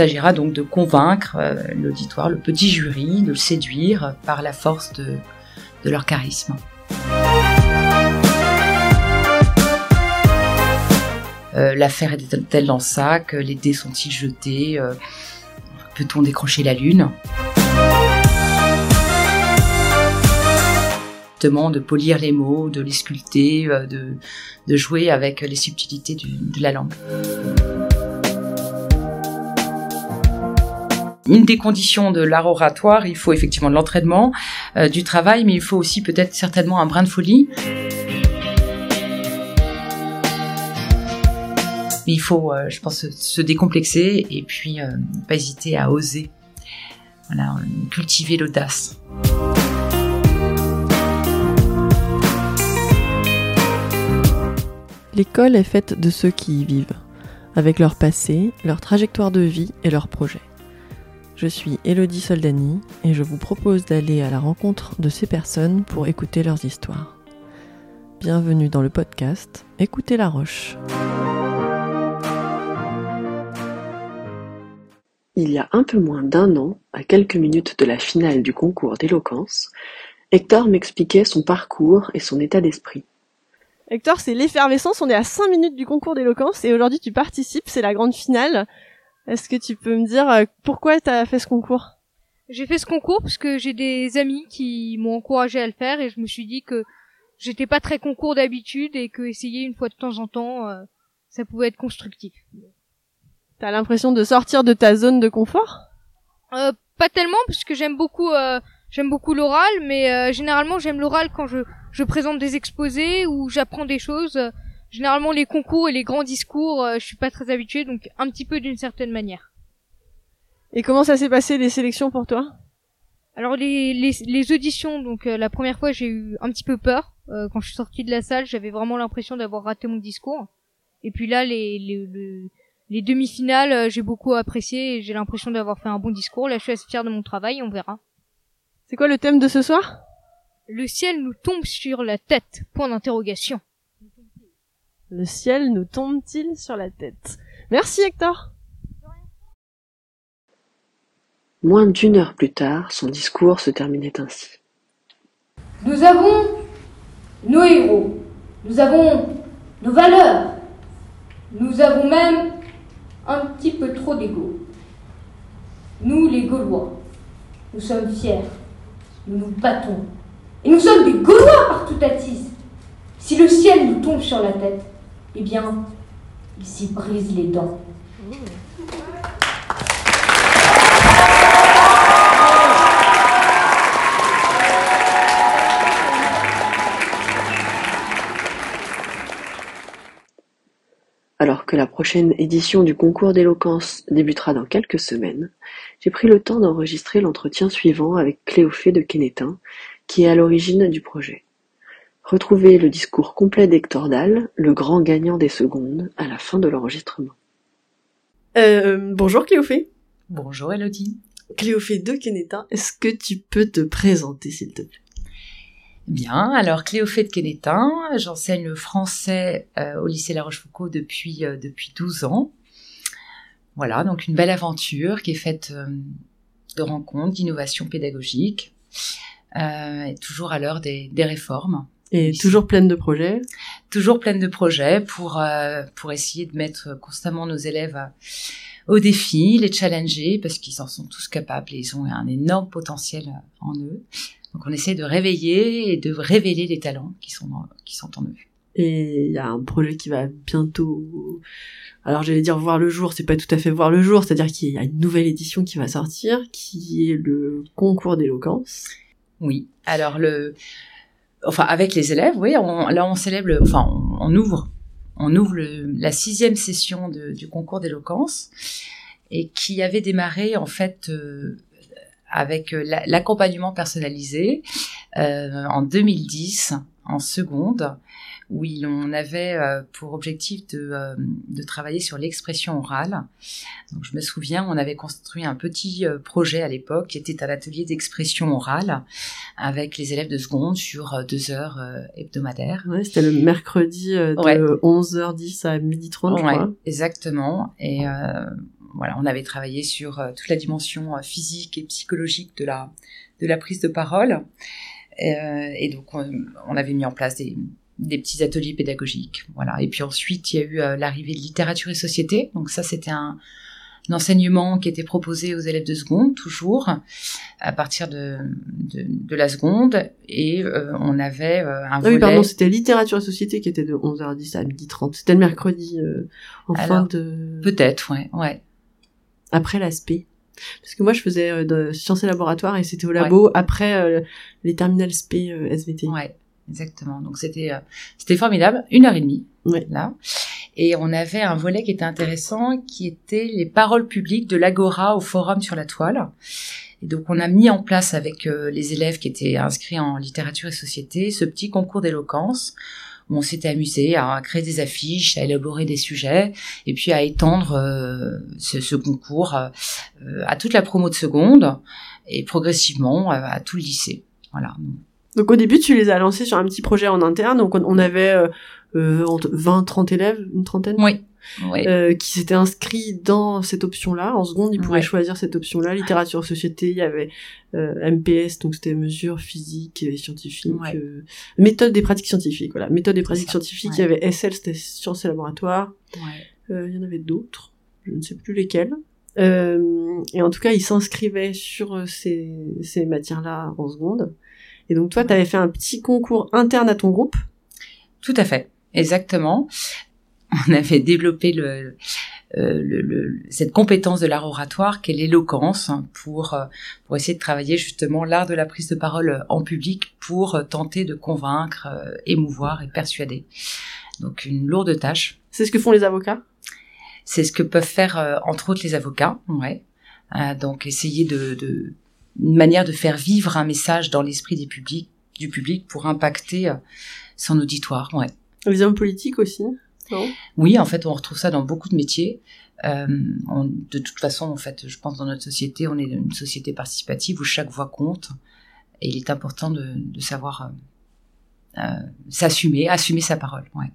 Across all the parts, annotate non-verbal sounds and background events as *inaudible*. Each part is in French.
Il s'agira donc de convaincre l'auditoire, le petit jury, de le séduire par la force de, leur charisme. Euh, l'affaire est-elle dans le sac Les dés sont-ils jetés euh, Peut-on décrocher la lune? De polir les mots, de les sculpter, euh, de, jouer avec les subtilités de la langue. Une des conditions de l'art oratoire, il faut effectivement de l'entraînement, du travail, mais il faut aussi peut-être certainement un brin de folie. il faut, euh, je pense, se décomplexer et puis euh, pas hésiter à oser. Voilà, cultiver l'audace. L'école est faite de ceux qui y vivent, avec leur passé, leur trajectoire de vie et leurs projets. Je suis Elodie Soldani et je vous propose d'aller à la rencontre de ces personnes pour écouter leurs histoires. Bienvenue dans le podcast Écoutez la Roche. Il y a un peu moins d'un an, à quelques minutes de la finale du concours d'éloquence, Hector m'expliquait son parcours et son état d'esprit. Hector, c'est l'effervescence, on est à cinq minutes du concours d'éloquence et aujourd'hui tu participes, c'est la grande finale. Est-ce que tu peux me dire euh, pourquoi tu as fait ce concours? J'ai fait ce concours parce que j'ai des amis qui m'ont encouragé à le faire et je me suis dit que j'étais pas très concours d'habitude et que essayer une fois de temps en temps, euh, ça pouvait être constructif. T'as l'impression de sortir de ta zone de confort? Euh, Pas tellement, parce que j'aime beaucoup, euh, j'aime beaucoup l'oral, mais euh, généralement j'aime l'oral quand je, je présente des exposés ou j'apprends des choses. Généralement les concours et les grands discours, je suis pas très habituée, donc un petit peu d'une certaine manière. Et comment ça s'est passé les sélections pour toi? Alors les, les, les, auditions, donc la première fois j'ai eu un petit peu peur. quand je suis sortie de la salle, j'avais vraiment l'impression d'avoir raté mon discours. Et puis là, les, les, les demi-finales, euh, j'ai beaucoup apprécié et j'ai l'impression d'avoir fait un bon discours. Là, je suis assez fière de mon travail, on verra. C'est quoi le thème de ce soir? Le ciel nous tombe sur la tête? Point d'interrogation. Le ciel nous tombe-t-il sur la tête? Merci Hector. Moins d'une heure plus tard, son discours se terminait ainsi. Nous avons nos héros, nous avons nos valeurs, nous avons même un petit peu trop d'ego. Nous, les Gaulois, nous sommes fiers, nous nous battons. Et nous sommes des Gaulois par tout Atis. Si le ciel nous tombe sur la tête, eh bien, il s'y brise les dents. Alors que la prochaine édition du concours d'éloquence débutera dans quelques semaines, j'ai pris le temps d'enregistrer l'entretien suivant avec Cléophée de Quénétin, qui est à l'origine du projet. Retrouvez le discours complet d'Hector Dalle, le grand gagnant des secondes, à la fin de l'enregistrement. Euh, bonjour Cléophée. Bonjour Elodie. Cléophée de Quénétin, est-ce que tu peux te présenter s'il te plaît? Bien, alors Cléophée de Quénétin, j'enseigne le français euh, au lycée La Rochefoucauld depuis, euh, depuis 12 ans. Voilà, donc une belle aventure qui est faite euh, de rencontres, d'innovations pédagogiques, et toujours à l'heure des, des, réformes. Et toujours pleine de projets Toujours pleine de projets pour, pour essayer de mettre constamment nos élèves au défi, les challenger, parce qu'ils en sont tous capables et ils ont un énorme potentiel en eux. Donc on essaie de réveiller et de révéler les talents qui sont qui sont en eux. Et il y a un projet qui va bientôt, alors j'allais dire voir le jour, c'est pas tout à fait voir le jour, c'est-à-dire qu'il y a une nouvelle édition qui va sortir, qui est le concours d'éloquence. Oui. Alors le, enfin avec les élèves, oui, on, là on célèbre, enfin on, ouvre, on ouvre le, la sixième session de, du concours d'éloquence et qui avait démarré en fait. Euh, avec euh, l'accompagnement personnalisé euh, en 2010 en seconde où on avait euh, pour objectif de, de travailler sur l'expression orale. Donc, je me souviens, on avait construit un petit projet à l'époque qui était un atelier d'expression orale avec les élèves de seconde sur deux heures hebdomadaires. Ouais, c'était le mercredi de 11h10 à 12h30, je ouais, Exactement. Et voilà, on avait travaillé sur euh, toute la dimension euh, physique et psychologique de la de la prise de parole. Euh, et donc, on, on avait mis en place des, des petits ateliers pédagogiques. Voilà. Et puis ensuite, il y a eu euh, l'arrivée de littérature et société. Donc ça, c'était un, un enseignement qui était proposé aux élèves de seconde, toujours, à partir de, de, de la seconde. Et euh, on avait euh, un Ah volet... oui, pardon, c'était littérature et société qui était de 11h10 à 12h30. C'était le mercredi en fin de... Peut-être, ouais, ouais. après l'aspect. Parce que moi, je faisais de sciences et laboratoires et c'était au labo après les terminales SP SVT. Ouais, exactement. Donc c'était euh, c'était formidable, une heure et demie Ouais. là. Et on avait un volet qui était intéressant, qui était les paroles publiques de l'Agora au forum sur la toile. Et donc on a mis en place avec euh, les élèves qui étaient inscrits en littérature et société ce petit concours d'éloquence où on s'était amusé à créer des affiches, à élaborer des sujets et puis à étendre euh, ce, ce concours euh, à toute la promo de seconde et progressivement euh, à tout le lycée. Voilà. Donc au début, tu les as lancés sur un petit projet en interne. Donc on, on avait euh, euh, entre 20, 30 élèves, une trentaine, Oui. Oui. euh, qui s'étaient inscrits dans cette option-là. En seconde, ils pouvaient Ouais. choisir cette option-là. Littérature société, il y avait euh, MPS, donc c'était mesures physiques et scientifiques. Euh, méthode des pratiques scientifiques, voilà. Méthode des pratiques scientifiques, il y avait SL, c'était sciences et laboratoires. Euh, il y en avait d'autres, je ne sais plus lesquels. Euh, et en tout cas, ils s'inscrivaient sur euh, ces, ces matières-là en seconde. Et donc toi, tu avais fait un petit concours interne à ton groupe? Tout à fait, exactement. On avait développé le, euh, le, le- cette compétence de l'art oratoire qu'est l'éloquence hein, pour euh, pour essayer de travailler justement l'art de la prise de parole en public pour euh, tenter de convaincre, émouvoir et persuader. Donc une lourde tâche. C'est ce que font les avocats? C'est ce que peuvent faire entre autres les avocats, ouais. Donc essayer de, de une manière de faire vivre un message dans l'esprit des publics, du public pour impacter euh, son auditoire, ouais. Les hommes politiques aussi. Non? Oui, en fait, on retrouve ça dans beaucoup de métiers. Euh, on- de toute façon, en fait, je pense dans notre société, on est une société participative où chaque voix compte, et il est important de, de savoir euh, euh, s'assumer, assumer sa parole. Ouais,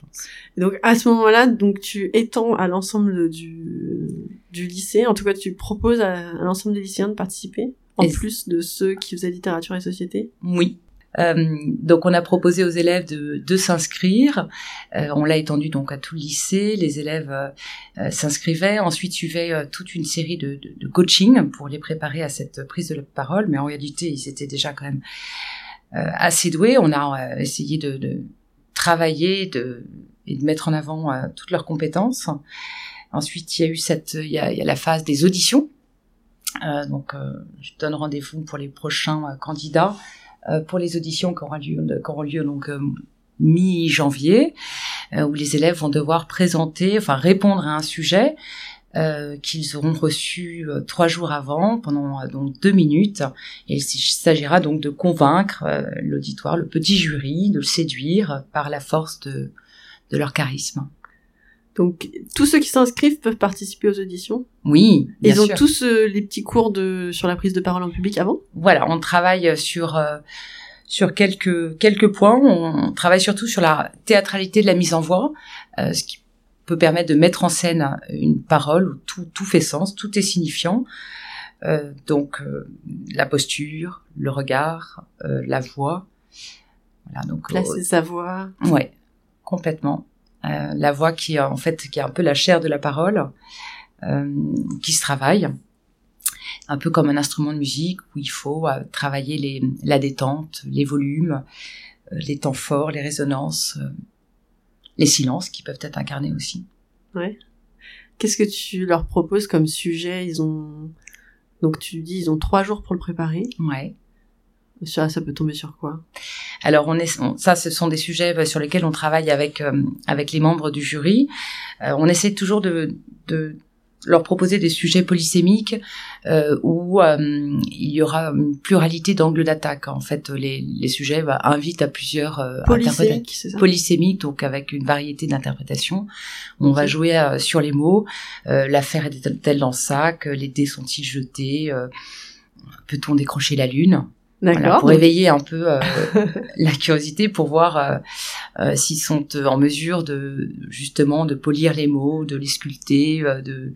pense. Et donc à ce moment-là, donc tu étends à l'ensemble du, du lycée. En tout cas, tu proposes à, à l'ensemble des lycéens de participer, en Et- plus de ceux qui faisaient littérature et société? Oui. Euh, donc on a proposé aux élèves de, de s'inscrire. Euh, on l'a étendu donc à tout le lycée. Les élèves euh, s'inscrivaient. Ensuite suivait euh, toute une série de, de, de coaching pour les préparer à cette prise de parole. Mais en réalité, ils étaient déjà quand même assez doués. On a essayé de travailler et de mettre en avant euh, toutes leurs compétences. Ensuite, il y a eu cette, il y a, la phase des auditions. Euh, donc, euh, je donne rendez-vous pour les prochains candidats pour les auditions qui auront lieu, qui auront lieu donc mi-janvier, où les élèves vont devoir présenter, enfin répondre à un sujet euh, qu'ils auront reçu euh, trois jours avant pendant euh, donc deux minutes. Et il s'agira donc de convaincre euh, l'auditoire, le petit jury, de le séduire par la force de, de leur charisme. Donc tous ceux qui s'inscrivent peuvent participer aux auditions? Oui, bien Ils ont sûr. tous euh, les petits cours de sur la prise de parole en public avant? voilà, on travaille sur euh, sur quelques quelques points. On travaille surtout sur la théâtralité de la mise en voix, euh, ce qui peut permettre de mettre en scène une parole où tout tout fait sens, tout est signifiant. Euh, donc euh, la posture, le regard, euh, la voix. Voilà, donc Placer sa voix. ouais, complètement. La voix qui est en fait qui est un peu la chair de la parole, qui se travaille un peu comme un instrument de musique où il faut travailler les, la détente, les volumes, les temps forts, les résonances, les silences qui peuvent être incarnés aussi. Qu'est-ce que tu leur proposes comme sujet? Ils ont donc tu dis ils ont trois jours pour le préparer. Ouais. Ça, ça peut tomber sur quoi? Alors on est, on- ça, ce sont des sujets euh, sur lesquels on travaille avec euh, avec les membres du jury. Euh, on essaie toujours de, de leur proposer des sujets polysémiques euh, où euh, il y aura une pluralité d'angles d'attaque. En fait, les, les sujets bah, invitent à plusieurs euh, interprétations. Polysémique, c'est ça? polysémique, donc avec une variété d'interprétations. On va jouer euh, sur les mots. Euh, L'affaire est-elle dans le sac? Les dés sont-ils jetés? Euh, Peut-on décrocher la lune? Voilà, D'accord. Pour éveiller un peu euh, *laughs* la curiosité, pour voir euh, euh, s'ils sont euh, en mesure de justement de polir les mots, de les sculpter, euh, de,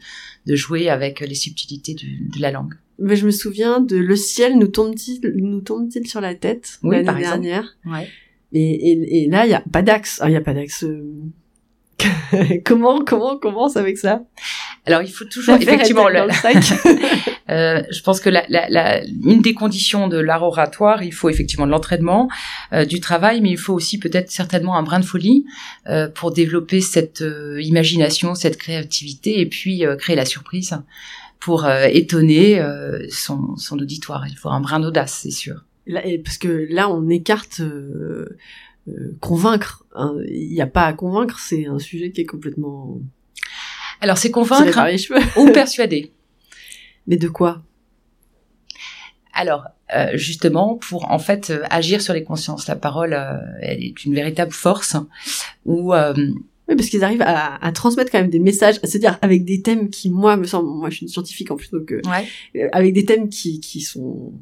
de jouer avec les subtilités du- de la langue. Mais je me souviens de le ciel nous tombe-t-il nous tombe-t-il sur la tête Oui, l'année dernière. Ouais. Et, et, et là, il y a pas d'axe. Ah, il y a pas d'axe. *laughs* comment comment on commence avec ça? Alors il faut toujours effectivement le- dans le sac *laughs* Euh, je pense que la, la, la- une des conditions de l'art oratoire, il faut effectivement de l'entraînement, euh, du travail, mais il faut aussi peut-être certainement un brin de folie euh, pour développer cette imagination, cette créativité, et puis créer la surprise pour étonner son, son auditoire. Il faut un brin d'audace, c'est sûr. Là, parce que là, on écarte euh, convaincre. hein. Il n'y a pas à convaincre. C'est un sujet qui est complètement Alors c'est convaincre ou persuader. *laughs* Mais de quoi? Alors, euh, justement, pour en fait euh, agir sur les consciences, la parole, euh, elle est une véritable force où euh, Oui, parce qu'ils arrivent à, à transmettre quand même des messages, c'est-à-dire avec des thèmes qui, moi, me semblent, moi, je suis une scientifique en plus, donc euh, ouais, euh, avec des thèmes qui, qui sont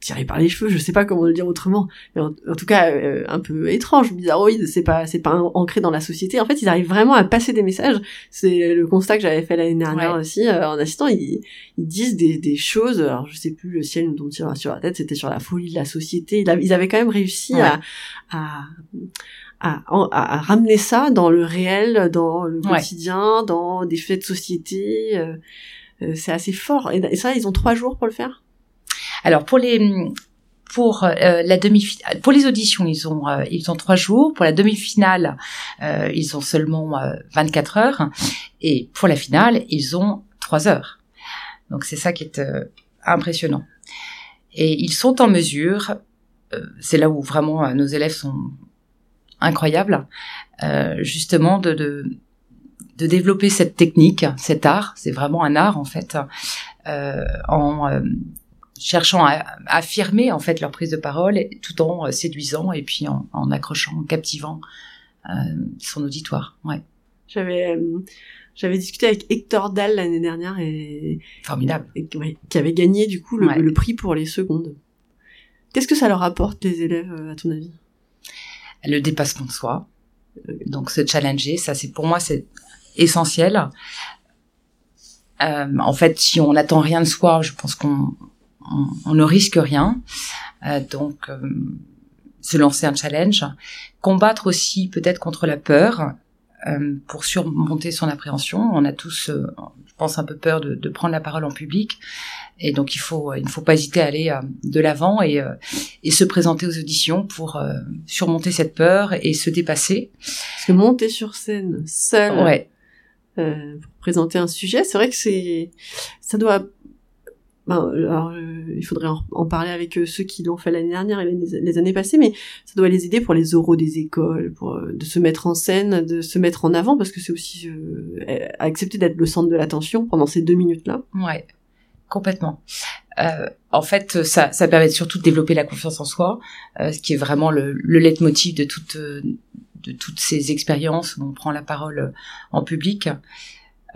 tirés par les cheveux, je sais pas comment le dire autrement, mais en, en tout cas euh, un peu étrange, bizarroïde, c'est pas c'est pas an- ancré dans la société. En fait, ils arrivent vraiment à passer des messages. C'est le constat que j'avais fait l'année dernière Ouais. aussi euh, en assistant. Ils, ils disent des, des choses. Alors je sais plus le ciel nous tombe sur, sur la tête. C'était sur la folie de la société. Ils, avaient- ils avaient quand même réussi Ouais. à, à à, à- à ramener ça dans le réel, dans le Ouais. quotidien, dans des faits de société. euh, euh, c'est assez fort. Et, et ça, ils ont trois jours pour le faire? Alors pour les pour euh, la demi pour les auditions ils ont euh, ils ont trois jours. Pour la demi-finale euh, ils ont seulement euh, 24 heures. Et pour la finale ils ont trois heures. Donc c'est ça qui est euh, impressionnant. Et ils sont en mesure euh, c'est là où vraiment euh, nos élèves sont incroyables euh, justement de, de de développer cette technique cet art. C'est vraiment un art en fait euh, en euh, cherchant à, à affirmer en fait leur prise de parole tout en euh, séduisant et puis en, en accrochant, en captivant euh, son auditoire. Ouais, J'avais euh, j'avais discuté avec Hector Dahl l'année dernière et, formidable. et- ouais, qui avait gagné du coup le, Ouais. le prix pour les secondes. Qu'est-ce que ça leur apporte les élèves à ton avis? Le dépassement de soi, donc se challenger, ça c'est pour moi c'est essentiel. Euh, en fait, si on n'attend rien de soi, je pense qu'on on, on ne risque rien. Euh, donc, euh, se lancer un challenge, combattre aussi peut-être contre la peur euh, pour surmonter son appréhension. On a tous, euh, je pense, un peu peur de, de prendre la parole en public, et donc il faut, il ne faut pas hésiter à aller euh, de l'avant et, euh, et se présenter aux auditions pour euh, surmonter cette peur et se dépasser. Parce que monter sur scène seul Ouais, euh, pour présenter un sujet, c'est vrai que c'est ça doit ben, alors, euh, il faudrait en, parler avec euh, ceux qui l'ont fait l'année dernière et les, années passées, mais ça doit les aider pour les oraux des écoles, pour euh, de se mettre en scène, de se mettre en avant, parce que c'est aussi accepter d'être le centre de l'attention pendant ces deux minutes-là. Ouais, complètement. Euh, en fait, ça, ça permet surtout de développer la confiance en soi, euh, ce qui est vraiment le, le leitmotiv de toute, de toutes ces expériences où on prend la parole en public.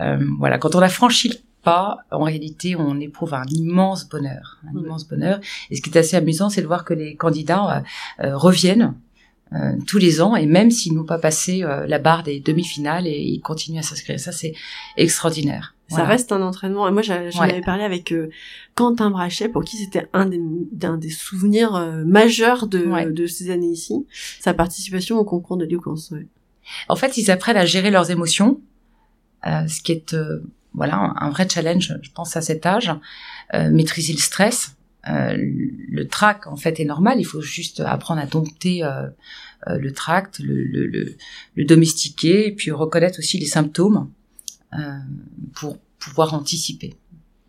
Euh, voilà, quand on a franchi pas, en réalité, on éprouve un immense bonheur, un immense bonheur. Et ce qui est assez amusant, c'est de voir que les candidats euh, euh, reviennent euh, tous les ans, et même s'ils n'ont pas passé euh, la barre des demi-finales, et ils continuent à s'inscrire. Ça, c'est extraordinaire. Ça Voilà. reste un entraînement. Et moi, j'en Ouais. avais parlé avec euh, Quentin Brachet, pour qui c'était un des, d'un des souvenirs euh, majeurs de, Ouais. de ces années ici, sa participation au concours de l'éloquence. ouais. En fait, ils apprennent à gérer leurs émotions, euh, ce qui est euh, voilà un, un vrai challenge, je pense à cet âge. Euh, maîtriser le stress, euh, le trac en fait est normal. Il faut juste apprendre à dompter euh, euh, le tract, le, le, le, le domestiquer, et puis reconnaître aussi les symptômes euh, pour pouvoir anticiper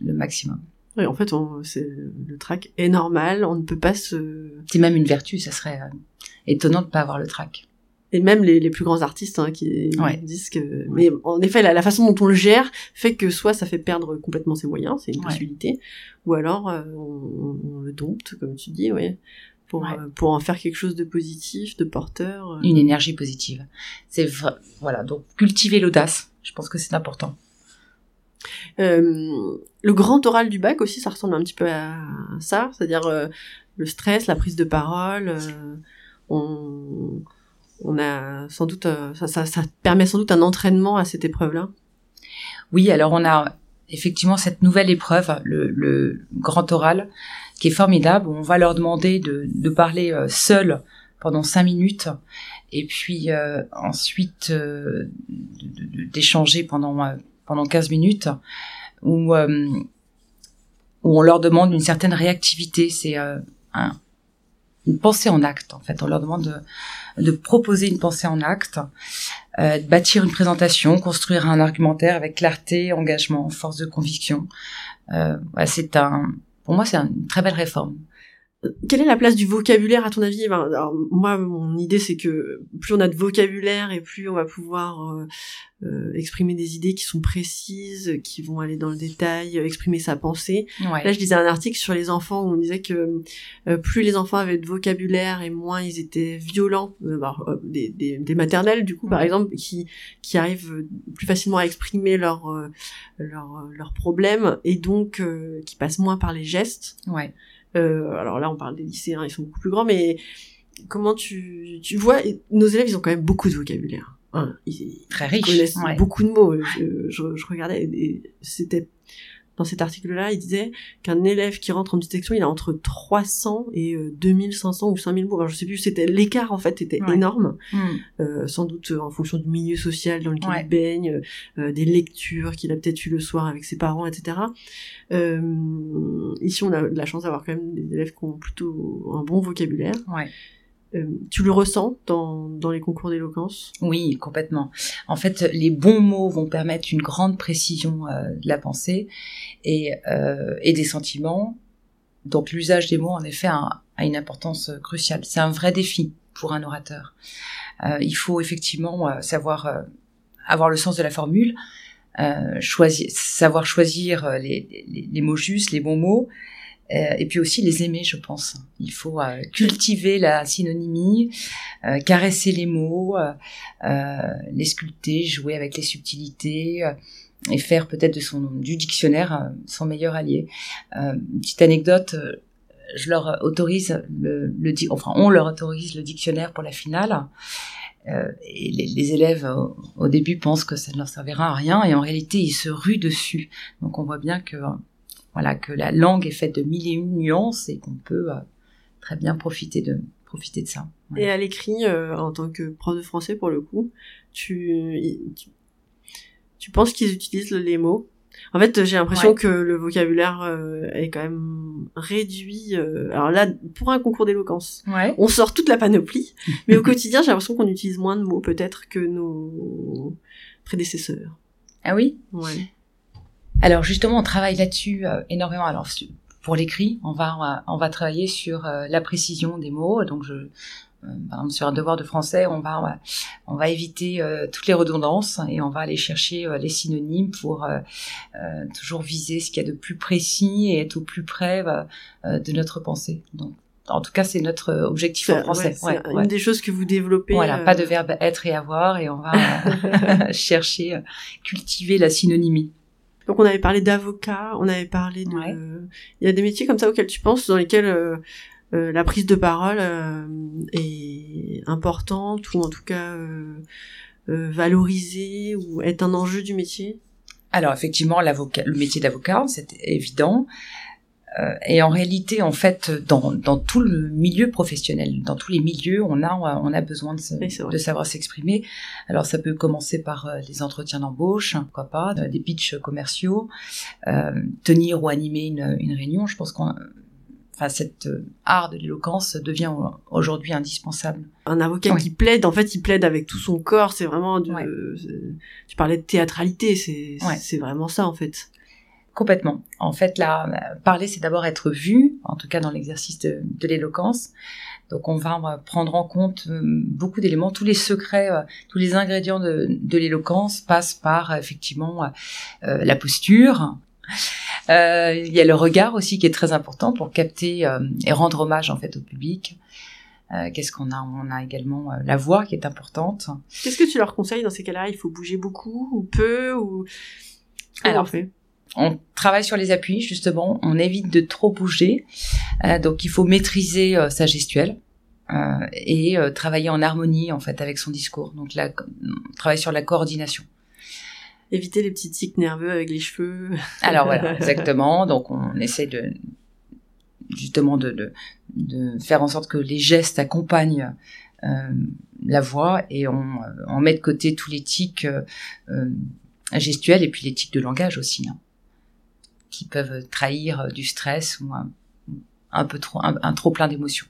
le maximum. Oui, en fait, on, c'est, le trac est normal, on ne peut pas se... C'est même une vertu, ça serait euh, étonnant de pas avoir le trac. Et même les, les plus grands artistes hein, qui Ouais. disent que... Mais en effet, la, la façon dont on le gère fait que soit ça fait perdre complètement ses moyens, c'est une Ouais. possibilité, ou alors euh, on, on le dompte, comme tu dis, oui, pour, Ouais. euh, pour en faire quelque chose de positif, de porteur. euh. Une énergie positive. C'est vrai. Voilà. Donc cultiver l'audace. Je pense que c'est important. Euh, le grand oral du bac aussi, ça ressemble un petit peu à ça, c'est-à-dire euh, le stress, la prise de parole. euh, on, on a sans doute ça, permet sans doute un entraînement à cette épreuve-là. Oui, alors on a effectivement cette nouvelle épreuve, le, grand oral, qui est formidable. On va leur demander de, parler euh, seul pendant cinq minutes et puis euh, ensuite euh, d'échanger pendant pendant 15 minutes où où on leur demande une certaine réactivité. C'est un, une pensée en acte en fait. On leur demande de, de proposer une pensée en acte, euh, de bâtir une présentation, construire un argumentaire avec clarté, engagement, force de conviction. Euh, c'est un, pour moi, c'est une très belle réforme quelle est la place du vocabulaire à ton avis? Alors, Moi, mon idée, c'est que plus on a de vocabulaire et plus on va pouvoir euh, euh, exprimer des idées qui sont précises, qui vont aller dans le détail, euh, exprimer sa pensée. Là, je lisais un article sur les enfants où on disait que plus les enfants avaient de vocabulaire et moins ils étaient violents, bah, des, des, des, maternelles du coup, par exemple, qui qui arrivent plus facilement à exprimer leurs leurs leurs problèmes et donc qui passent moins par les gestes. Ouais. Euh, alors là, on parle des lycéens, ils sont beaucoup plus grands, mais comment tu, tu vois, nos élèves, ils ont quand même beaucoup de vocabulaire. Hein, ils, Très riche. connaissent beaucoup de mots. Je, je, je regardais, c'était dans cet article-là, il disait qu'un élève qui rentre en petite section, il a entre 300 et 2500 euh, ou 5000 mots. Alors, je sais plus, c'était l'écart en fait était énorme, hmm. euh, sans doute euh, en fonction du milieu social dans lequel il baigne, euh, des lectures qu'il a peut-être eu le soir avec ses parents, etc. Euh, ici, on a la chance d'avoir quand même des élèves qui ont plutôt un bon vocabulaire. Ouais. Euh, tu le ressens dans, dans les concours d'éloquence? Oui, complètement. En fait, les bons mots vont permettre une grande précision euh, de la pensée et, euh, et des sentiments. Donc l'usage des mots, en effet, a, une importance cruciale. C'est un vrai défi pour un orateur. Il faut effectivement savoir avoir le sens de la formule, savoir choisir les, les, les mots justes, les bons mots, et puis aussi les aimer, je pense. Il faut euh, cultiver la synonymie, euh, caresser les mots, les sculpter, jouer avec les subtilités et faire peut-être de son du dictionnaire son meilleur allié. petite anecdote, je leur autorise le, enfin on leur autorise le dictionnaire pour la finale. les, les élèves au, début pensent que ça ne leur servira à rien et en réalité ils se ruent dessus. Donc on voit bien que voilà que la langue est faite de mille et une nuances et qu'on peut euh, très bien profiter de profiter de ça. Et à l'écrit, euh, en tant que prof de français pour le coup, tu tu, penses qu'ils utilisent les mots? En fait, j'ai l'impression que le vocabulaire euh, est quand même réduit. alors là, pour un concours d'éloquence, on sort toute la panoplie, *laughs* mais au quotidien, j'ai l'impression qu'on utilise moins de mots peut-être que nos prédécesseurs. Ah oui? Ouais. Alors justement, on travaille là-dessus euh, énormément. Alors pour l'écrit, on va, on va travailler sur euh, la précision des mots. Donc je, euh, par exemple, sur un devoir de français, on va on va éviter toutes les redondances et on va aller chercher les synonymes pour toujours viser ce qu'il y a de plus précis et être au plus près de notre pensée. Donc en tout cas, c'est notre objectif en français. Ouais, c'est une des choses que vous développez. Voilà, pas de verbe être et avoir, et on va *laughs* *laughs* chercher, cultiver la synonymie. Donc on avait parlé d'avocat, on avait parlé de... Il y a des métiers comme ça auxquels tu penses, dans lesquels euh, euh, la prise de parole euh, est importante, ou en tout cas valorisée, ou est un enjeu du métier? Alors effectivement, l'avocat, le métier d'avocat, c'est évident. Euh, et en réalité, en fait, dans, dans tout le milieu professionnel, dans tous les milieux, on a on a besoin de, de savoir s'exprimer. Alors ça peut commencer par euh, les entretiens d'embauche, pourquoi pas, des pitchs commerciaux, euh, tenir ou animer une, une réunion. Je pense qu'on enfin cette art de l'éloquence devient aujourd'hui indispensable. Un avocat qui plaide, en fait, il plaide avec tout son corps. C'est vraiment, de, tu parlais de théâtralité, c'est c'est vraiment ça en fait. Complètement. En fait, là, parler, c'est d'abord être vu, en tout cas dans l'exercice de, de l'éloquence. Donc, on va prendre en compte euh, beaucoup d'éléments. Tous les secrets, euh, tous les ingrédients de, de l'éloquence passent par effectivement euh, la posture. Il y a le regard aussi qui est très important pour capter et rendre hommage en fait au public. Qu'est-ce qu'on a? On a également la voix qui est importante. Qu'est-ce que tu leur conseilles dans ces cas-là? Il faut bouger beaucoup ou peu ou Alors, on fait? On travaille sur les appuis justement, on évite de trop bouger, euh, donc il faut maîtriser euh, sa gestuelle. euh, et travailler en harmonie en fait avec son discours. Donc là, travailler sur la coordination. Éviter les petits tics nerveux avec les cheveux. *laughs* Alors voilà, exactement. Donc on essaie de justement de, de, de faire en sorte que les gestes accompagnent la voix et on, on met de côté tous les tics gestuels et puis les tics de langage aussi, hein, qui peuvent trahir du stress ou un, un peu trop, un, trop plein d'émotions.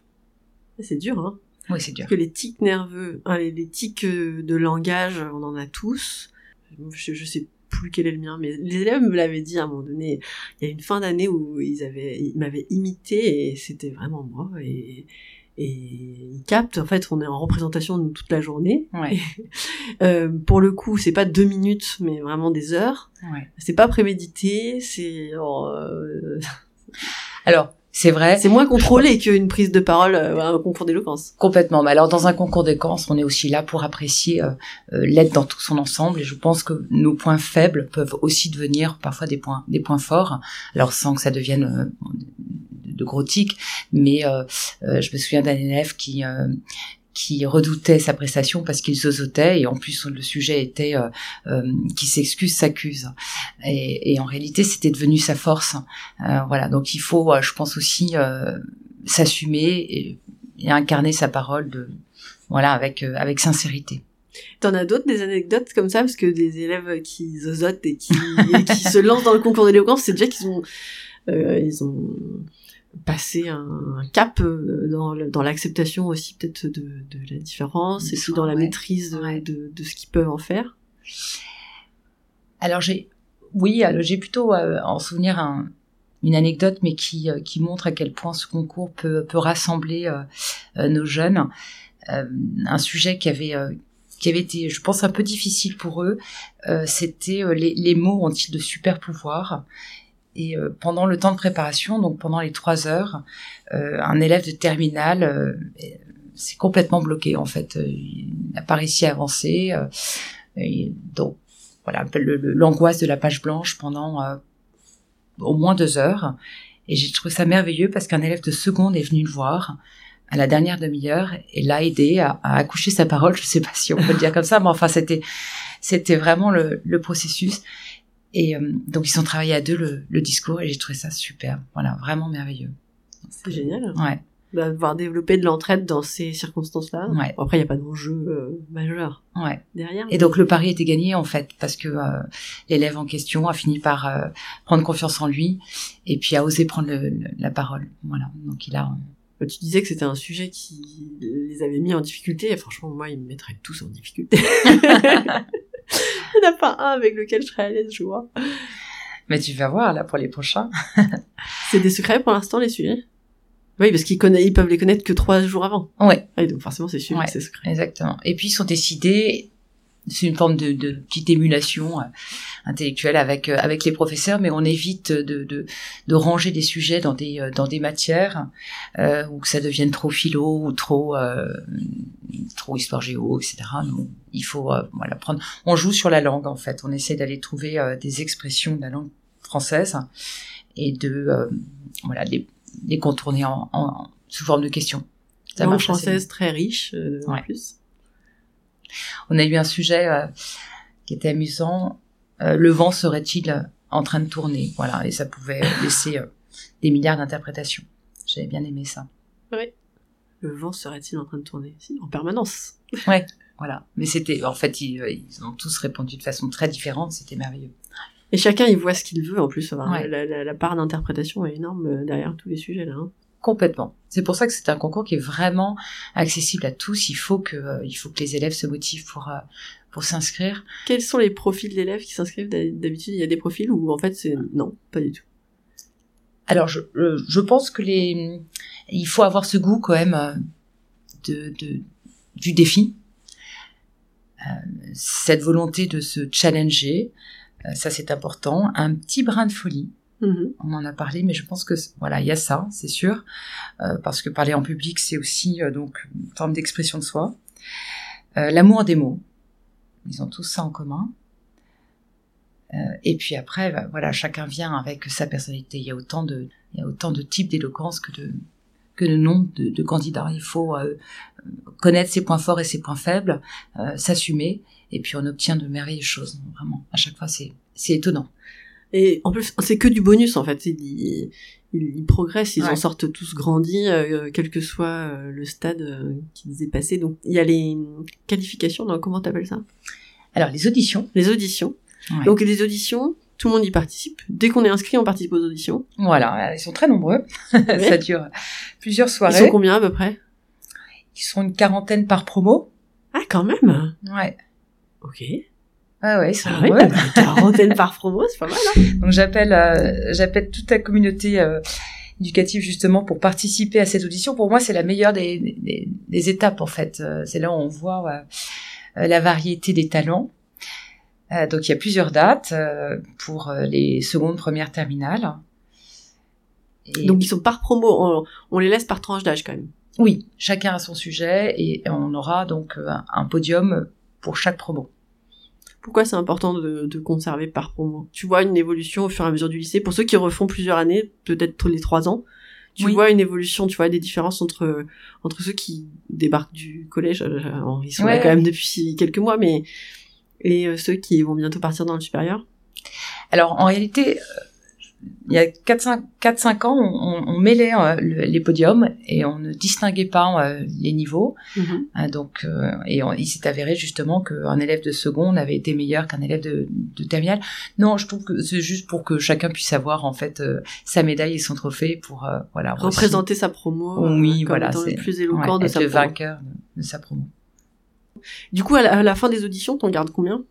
C'est dur, hein. Oui, c'est dur. Parce que les tics nerveux, hein, les, les, tics de langage, on en a tous. Je, je sais plus quel est le mien, mais les élèves me l'avaient dit à un moment donné. Il y a une fin d'année où ils avaient, ils m'avaient imité et c'était vraiment moi. Et, et ils captent. En fait, on est en représentation nous toute la journée. Ouais. euh, pour le coup, c'est pas deux minutes, mais vraiment des heures. Ouais. C'est pas prémédité. C'est euh... *laughs* alors c'est vrai. C'est moins contrôlé qu'une prise de parole, euh, un concours d'éloquence. Complètement. Mais alors, dans un concours d'éloquence, on est aussi là pour apprécier euh, euh, l'aide dans tout son ensemble. Et je pense que nos points faibles peuvent aussi devenir parfois des points, des points forts. Alors, sans que ça devienne euh, de gros. Mais euh, je me souviens d'un élève qui qui redoutait sa prestation parce qu'il zozotait et en plus le sujet était euh, euh, qui s'excuse s'accuse. Et, en réalité c'était devenu sa force. Euh, voilà. Donc il faut je pense aussi s'assumer et, incarner sa parole de voilà avec avec sincérité. T'en as d'autres des anecdotes comme ça? Parce que des élèves qui zozotent et qui, se lancent dans le concours d'éloquence c'est déjà qu'ils ont ils ont passer un, cap euh, dans, dans l'acceptation aussi peut-être de, de, la différence et puis dans la ouais. maîtrise de, ouais. de, de, ce qu'ils peuvent en faire Alors j'ai, oui, j'ai plutôt euh, en souvenir un, une anecdote, mais qui, euh, qui montre à quel point ce concours peut, peut rassembler euh, nos jeunes. Un sujet qui avait qui avait été, je pense, un peu difficile pour eux, c'était les, les mots ont-ils de super pouvoirs et euh, pendant le temps de préparation, donc pendant les trois heures, euh, un élève de terminale euh, s'est complètement bloqué en fait. Il n'a pas réussi à avancer. Et donc voilà, l'angoisse de la page blanche pendant au moins deux heures. Et j'ai trouvé ça merveilleux parce qu'un élève de seconde est venu le voir à la dernière demi-heure et l'a aidé à, à, accoucher sa parole. Je sais pas si on peut le dire comme ça, mais enfin c'était c'était vraiment le, le processus. Et euh, donc ils ont travaillé à deux le, le discours et j'ai trouvé ça super. Voilà, vraiment merveilleux. C'est génial. Ouais. D'avoir développé de l'entraide dans ces circonstances-là. Ouais. Après, il n'y a pas d'enjeu euh, majeur ouais. derrière. Et donc le pari était gagné en fait parce que euh, l'élève en question a fini par euh, prendre confiance en lui et puis a osé prendre le, le, la parole. Voilà. Donc il a. Tu disais que c'était un sujet qui les avait mis en difficulté. Et franchement, moi, ils me mettraient tous en difficulté. *laughs* *laughs* Il n'y en a pas un avec lequel je serais à l'aise, je vois. Mais tu vas voir, là, pour les prochains. *laughs* c'est des secrets pour l'instant, les sujets Oui, parce qu'ils ils peuvent les connaître que trois jours avant. Ouais. Ah, donc forcément, c'est sûr ouais, c'est secret. Exactement. Et puis, ils sont décidés, c'est une forme de, de petite émulation euh, intellectuelle avec euh, avec les professeurs, mais on évite de, de, de ranger des sujets dans des euh, dans des matières euh, où que ça devienne trop philo ou trop euh, trop histoire géo, etc. Donc, il faut euh, voilà prendre. On joue sur la langue en fait. On essaie d'aller trouver euh, des expressions de la langue française et de voilà les, les contourner en, en, sous forme de questions. Ça langue française très riche euh, en ouais. plus. On a eu un sujet euh, qui était amusant. Euh, le vent serait-il en train de tourner? Voilà, et ça pouvait laisser euh, des milliards d'interprétations. J'avais bien aimé ça. Oui. Le vent serait-il en train de tourner? Si, En permanence. *laughs* Ouais, voilà. Mais c'était, en fait, ils, ils, ont tous répondu de façon très différente. C'était merveilleux. Et chacun, il voit ce qu'il veut en plus. Enfin, ouais. la, la, la, part d'interprétation est énorme derrière tous les sujets là. Hein. Complètement. C'est pour ça que c'est un concours qui est vraiment accessible à tous. Il faut que, euh, il faut que les élèves se motivent pour euh, pour s'inscrire. Quels sont les profils d'élèves qui s'inscrivent d'habitude? Il y a des profils où en fait c'est non, pas du tout. Alors je euh, je pense que les il faut avoir ce goût quand même de, de du défi, cette volonté de se challenger, ça c'est important. Un petit brin de folie. Mmh. On en a parlé, mais je pense que voilà, il y a ça, c'est sûr, euh, parce que parler en public, c'est aussi euh, donc une forme d'expression de soi. Euh, L'amour des mots, ils ont tous ça en commun. Et puis après, bah, voilà, chacun vient avec sa personnalité. Il y a autant de, il y a autant de types d'éloquence que de que le nombre de, de candidats. Il faut connaître ses points forts et ses points faibles, s'assumer, et puis on obtient de merveilleuses choses. Vraiment, à chaque fois, c'est étonnant. Et en plus, c'est que du bonus en fait. Ils, ils, ils progressent, ils Ouais. en sortent tous grandis, euh, quel que soit euh, le stade euh, qu'ils aient passé. Donc il y a les qualifications, non, comment t'appelles ça? Alors les auditions. Les auditions. Ouais. Donc les auditions, tout le monde y participe. Dès qu'on est inscrit, on participe aux auditions. Voilà, ils sont très nombreux. *laughs* Ça dure plusieurs Ils soirées. sont combien à peu près? Ils sont une quarantaine par promo. Ah quand même Ouais. Ok. Ouais, ouais, ils sont Ah oui, nombreux. bah, quarantaine par promo, c'est pas mal. Hein Donc j'appelle, euh, j'appelle toute la communauté euh, éducative justement pour participer à cette audition. Pour moi, c'est la meilleure des, des, des étapes en fait. Euh, C'est là où on voit euh, la variété des talents. Donc il y a plusieurs dates pour les secondes, premières, terminales. Et Donc ils sont par promo, on, on les laisse par tranche d'âge quand même. oui, chacun a son sujet et on aura donc un podium pour chaque promo. Pourquoi c'est important de, de conserver par promo Tu vois une évolution au fur et à mesure du lycée? Pour ceux qui refont plusieurs années, peut-être tous les trois ans, tu Oui. vois une évolution, tu vois des différences entre entre ceux qui débarquent du collège, euh, ils sont là quand même depuis quelques mois, mais et euh, ceux qui vont bientôt partir dans le supérieur? Alors en réalité, il y a 4-5 ans, on, on mêlait euh, le- les podiums et on ne distinguait pas euh, les niveaux. Hein, donc, euh, et on- il s'est avéré justement qu'un élève de seconde avait été meilleur qu'un élève de, de terminale. Non, je trouve que c'est juste pour que chacun puisse avoir en fait euh, sa médaille et son trophée pour euh, voilà aussi- Représenter sa promo, Oui, voilà, étant le c'est- plus ouais, éloquent de être sa le promo. vainqueur de, de sa promo. Du coup, à la, à la fin des auditions, t'en gardes combien?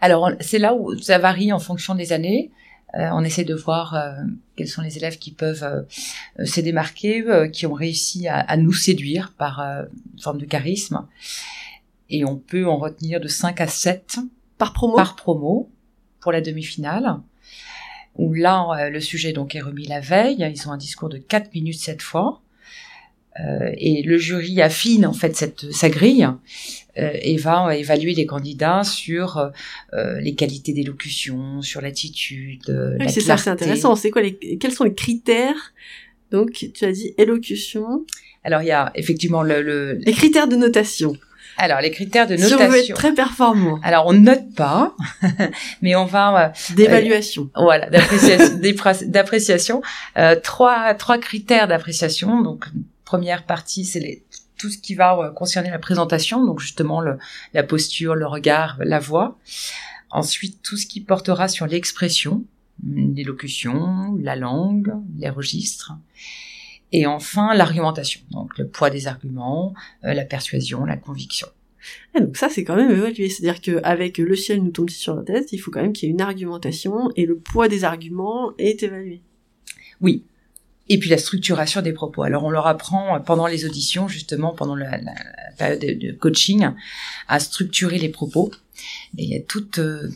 Alors, c'est là où ça varie en fonction des années. Euh, on essaie de voir euh, quels sont les élèves qui peuvent euh, se démarquer, euh, qui ont réussi à, à nous séduire par euh, une forme de charisme. Et on peut en retenir de 5 à 7 Par promo par promo pour la demi-finale. Où là, euh, le sujet donc est remis la veille. Ils ont un discours de 4 minutes cette fois. Euh, et le jury affine en fait cette sa grille euh, et va évaluer les candidats sur euh, les qualités d'élocution, sur l'attitude, euh, Oui, la c'est ça, c'est intéressant. C'est quoi les, quels sont les critères? Donc, tu as dit élocution. Alors il y a effectivement le, le Les critères de notation. alors les critères de Si on veut être notation. très performant. Alors on note pas, *laughs* mais on va euh, D'évaluation. Voilà, d'appréciation, *laughs* d'appréciation. Euh, trois, trois critères d'appréciation. Donc, première partie, c'est tout ce qui va euh, concerner la présentation, donc justement le, la posture, le regard, la voix. Ensuite, tout ce qui portera sur l'expression, l'élocution, la langue, les registres. Et enfin, l'argumentation, donc le poids des arguments, euh, la persuasion, la conviction. Ah, donc ça, c'est quand même évalué. C'est-à-dire qu'avec le ciel nous tombe sur la tête, il faut quand même qu'il y ait une argumentation et le poids des arguments est évalué. Oui. Et puis la structuration des propos. Alors on leur apprend euh, pendant les auditions, justement pendant la, période de, coaching, à structurer les propos. Et il y a tout, euh,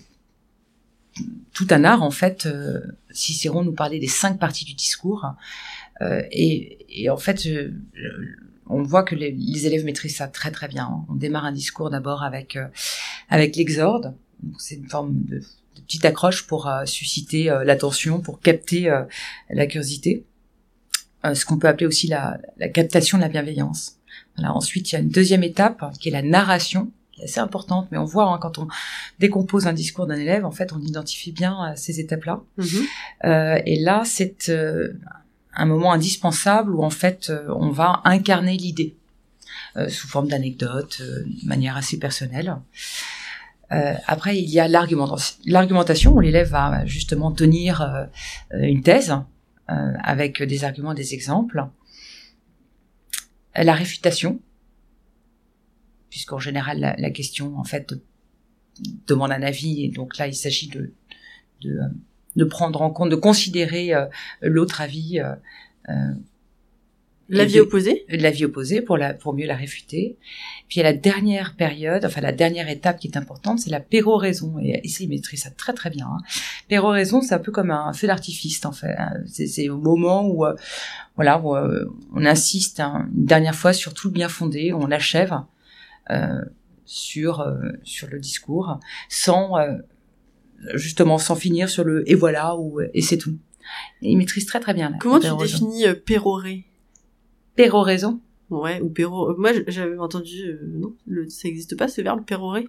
tout un art en fait. Euh, Cicéron nous parlait des cinq parties du discours. Euh, et, et en fait, on voit que les, élèves maîtrisent ça très très bien. On démarre un discours d'abord avec euh, avec l'exorde. C'est une forme de, petite accroche pour susciter l'attention, pour capter la curiosité. Euh, ce qu'on peut appeler aussi la, la captation de la bienveillance. Voilà. Ensuite, il y a une deuxième étape hein, qui est la narration, qui est assez importante, mais on voit hein, quand on décompose un discours d'un élève, en fait, on identifie bien euh, ces étapes-là. Euh, et là, c'est un moment indispensable où en fait, on va incarner l'idée euh, sous forme d'anecdote, euh, de manière assez personnelle. Euh, après, il y a l'argumentation, où l'élève va justement tenir une thèse avec des arguments, des exemples. La réfutation, puisqu'en général la, question en fait demande un avis et donc là il s'agit de, de de prendre en compte, de considérer euh, l'autre avis, euh, euh, L'avis de- opposé l'avis opposé pour la pour mieux la réfuter. Puis il y a la dernière période, enfin la dernière étape qui est importante, c'est la péroraison. Et ici il maîtrise ça très très bien. Hein. Péroraison, c'est un peu comme un feu d'artifice en fait. hein. C'est, au moment où euh, voilà où, euh, on insiste hein, une dernière fois sur tout le bien fondé, on l'achève euh, sur euh, sur le discours, sans euh, justement sans finir sur le et voilà ou et c'est tout. Et il maîtrise très très bien. la- Comment tu définis pérorer? Péroraison. Ouais, ou péro. Moi, j- j'avais entendu. euh, non, le, ça existe pas ce verbe pérorer?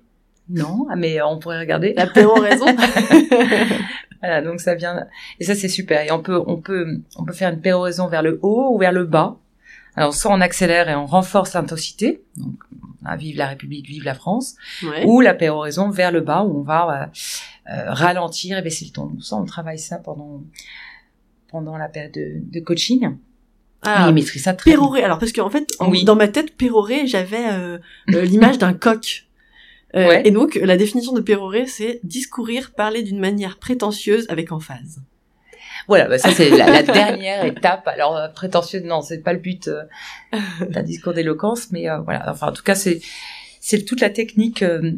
Non, mais on pourrait regarder. La péroraison. *laughs* *laughs* Voilà, donc ça vient et ça c'est super. Et on peut on peut on peut faire une péroraison vers le haut ou vers le bas. Alors soit on accélère et on renforce l'intensité, donc ah, vive la République, vive la France, ouais. ou la péroraison vers le bas où on va euh, euh, ralentir et baisser le ton. Donc ça on travaille ça pendant pendant la période de, de coaching. Ah, il maîtrise ça très bien. pérorer. Alors parce qu'en fait, en- Oui. dans ma tête, pérorer, j'avais euh, euh, *laughs* l'image d'un coq. Euh, Ouais. Et donc, la définition de pérorer, c'est discourir, parler d'une manière prétentieuse avec emphase. Voilà, bah ça c'est la, la dernière étape. Alors euh, prétentieux, non, c'est pas le but euh, d'un discours d'éloquence, mais euh, voilà. Enfin, en tout cas, c'est c'est toute la technique euh,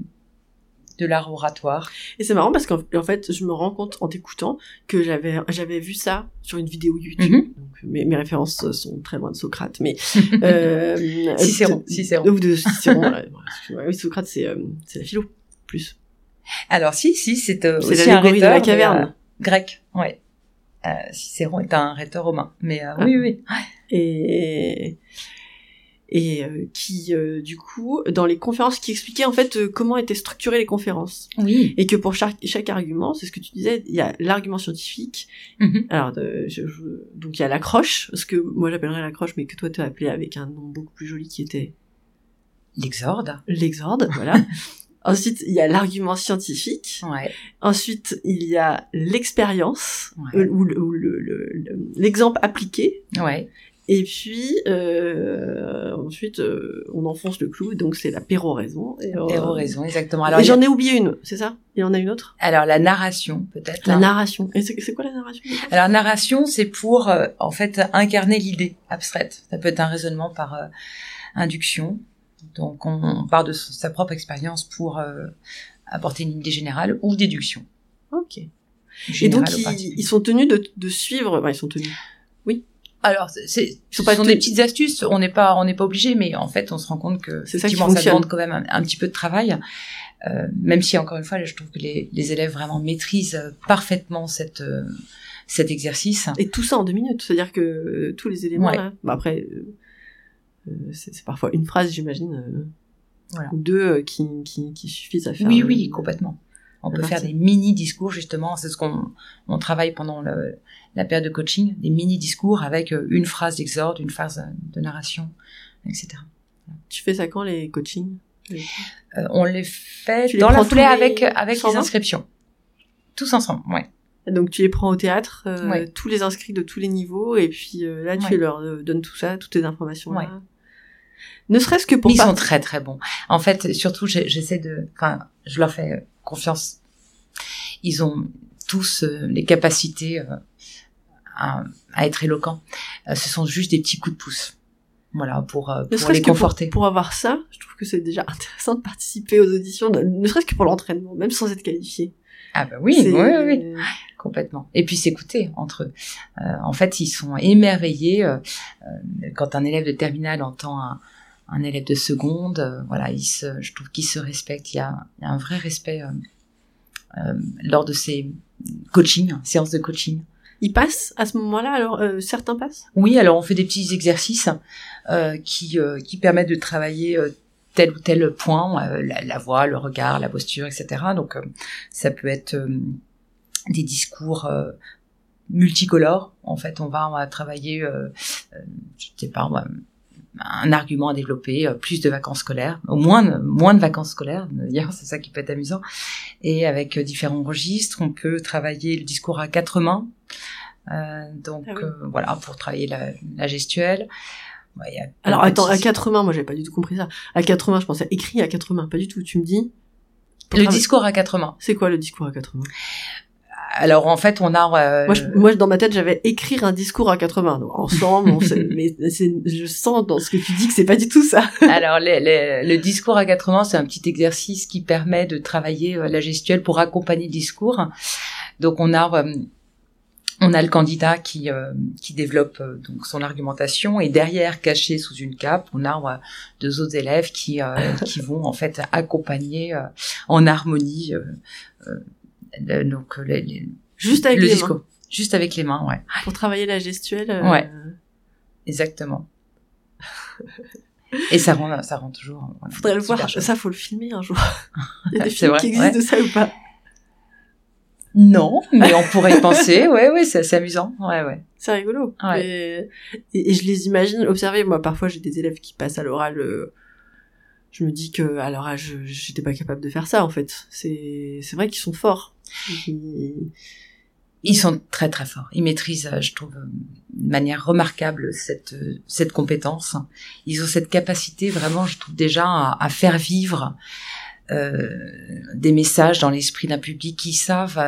de l'art oratoire. Et c'est marrant parce qu'en en fait, je me rends compte en t'écoutant que j'avais j'avais vu ça sur une vidéo YouTube. Mhm. Donc, mes, mes références sont très loin de Socrate, mais *laughs* euh, Cicéron, de- Cicéron. *laughs* ou de oui, Socrate, c'est euh, c'est la philo plus. Alors si, si, c'est euh, aussi un l'allégorie de la rhéteur caverne. euh, grec, ouais. Euh, Cicéron est un rhéteur romain, mais euh, Ah. oui, oui. et et euh, qui euh, du coup dans les conférences qui expliquait en fait euh, comment étaient structurées les conférences Oui. et que pour chaque chaque argument c'est ce que tu disais il y a l'argument scientifique Mhm. alors de- je- je- donc il y a l'accroche ce que moi j'appellerais l'accroche mais que toi tu as appelé avec un nom beaucoup plus joli qui était L'exorde. l'exorde voilà *laughs* ensuite il y a l'argument scientifique Ouais. ensuite il y a l'expérience Ouais. ou le- ou le- le- le- l'exemple appliqué Ouais. Et puis euh, ensuite euh, on enfonce le clou, donc c'est la péroraison. Et, euh, Péroraison, exactement. Et Alors, a- j'en ai oublié une, c'est ça? Il y en a une autre? Alors la narration, peut-être. La hein. narration. Et c'est quoi la narration? Alors narration, c'est pour euh, en fait incarner l'idée abstraite. Ça peut être un raisonnement par euh, induction. Donc on, on part de sa propre expérience pour euh, apporter une idée générale ou déduction. Ok. Et donc ils sont tenus de, de suivre. Enfin, ils sont tenus. Alors c'est, ce pas sont des petites astuces. On n'est pas on n'est pas obligé, mais en fait on se rend compte que ça effectivement, ça demande quand même un, un petit peu de travail. Euh, même si encore une fois, je trouve que les, les élèves vraiment maîtrisent euh, parfaitement cette euh, cet exercice. Et tout ça en deux minutes. C'est-à-dire que euh, tous les éléments Ouais. là. Bah après, c'est c'est parfois une phrase, j'imagine, euh, Voilà. ou deux qui, qui, qui suffisent à faire. Oui, oui, complètement. On la peut faire des mini discours justement, c'est ce qu'on on travaille pendant le, la période de coaching, des mini discours avec euh, une phrase d'exorde, une phrase euh, de narration, etc. Tu fais ça quand les coachings? Euh, on les fait Tu les dans la prends foulée les avec avec 120? les inscriptions, tous ensemble, ouais. Donc tu les prends au théâtre, euh, Ouais. tous les inscrits de tous les niveaux, et puis euh, là tu Ouais. leur euh, donnes tout ça, toutes tes informations là. Ne serait-ce que pour ils pas. sont très très bons. En fait, surtout, j'essaie de, enfin, je leur fais euh, confiance. Ils ont tous euh, les capacités euh, à, à être éloquents. Euh, ce sont juste des petits coups de pouce. Voilà, pour, Ne pour serait-ce les que pour, conforter. pour avoir ça, je trouve que c'est déjà *laughs* intéressant de participer aux auditions, ne, ne serait-ce que pour l'entraînement, même sans être qualifié. Ah bah oui, oui, oui, oui, complètement. Et puis s'écouter entre eux. En fait, ils sont émerveillés quand un élève de terminale entend un, un élève de seconde. euh, voilà, se, je trouve qu'ils se respectent. Il y a, il y a un vrai respect euh, euh, lors de ces coachings, séances de coaching. Ils passent à ce moment-là, alors euh, certains passent? Oui, alors on fait des petits exercices euh, qui, euh, qui permettent de travailler tel ou tel point, la, la voix, le regard, la posture, etc. Donc ça peut être des discours multicolores. En fait, on va, on va travailler, je sais pas, un argument à développer, euh, plus de vacances scolaires, au moins de- moins de vacances scolaires. D'ailleurs, *laughs* c'est ça qui peut être amusant. Et avec euh, différents registres, on peut travailler le discours à quatre mains. Euh, donc Ah oui. euh, voilà, pour travailler la, la gestuelle. Ouais, y a Alors attends, à quatre mains, moi j'avais pas du tout compris ça. À quatre mains, je pensais écrit à quatre mains, pas du tout. Tu me dis Le travailler- discours à quatre mains. C'est quoi le discours à quatre mains? Alors en fait, on a euh, Moi, je, moi, dans ma tête, j'avais écrire un discours à 80. Donc, ensemble, on sait- *laughs* mais c'est, je sens dans ce que tu dis que c'est pas du tout ça. *laughs* Alors, les- les- le discours à quatre mains, c'est un petit exercice qui permet de travailler euh, la gestuelle pour accompagner le discours. Donc, on a euh, on a le candidat qui euh, qui développe euh, donc son argumentation et derrière, caché sous une cape, on a euh, deux autres élèves qui euh, qui *laughs* vont en fait accompagner euh, en harmonie euh, euh, le- donc les- les- Juste avec le les discours, mains. juste avec les mains, ouais, Pour travailler la gestuelle. euh, Ouais. exactement. Et ça rend, ça rend toujours. voilà, Faudrait le voir. Ça, faut le filmer un jour. Il y a des *laughs* films vrai, qui existent ouais. de ça ou pas? Non, mais on pourrait y penser. Ouais, ouais, c'est assez amusant. Ouais, ouais. C'est rigolo. Ouais. Et, et- et je les imagine observer. Moi, parfois, j'ai des élèves qui passent à l'oral. euh, je me dis que à leur âge, j'étais pas capable de faire ça. En fait, c'est c'est vrai qu'ils sont forts. Ils- sont très très forts. Ils maîtrisent, euh, je trouve, euh, de manière remarquable cette euh, cette compétence. Ils ont cette capacité vraiment, je trouve déjà, à, faire vivre euh, des messages dans l'esprit d'un public. qui savent,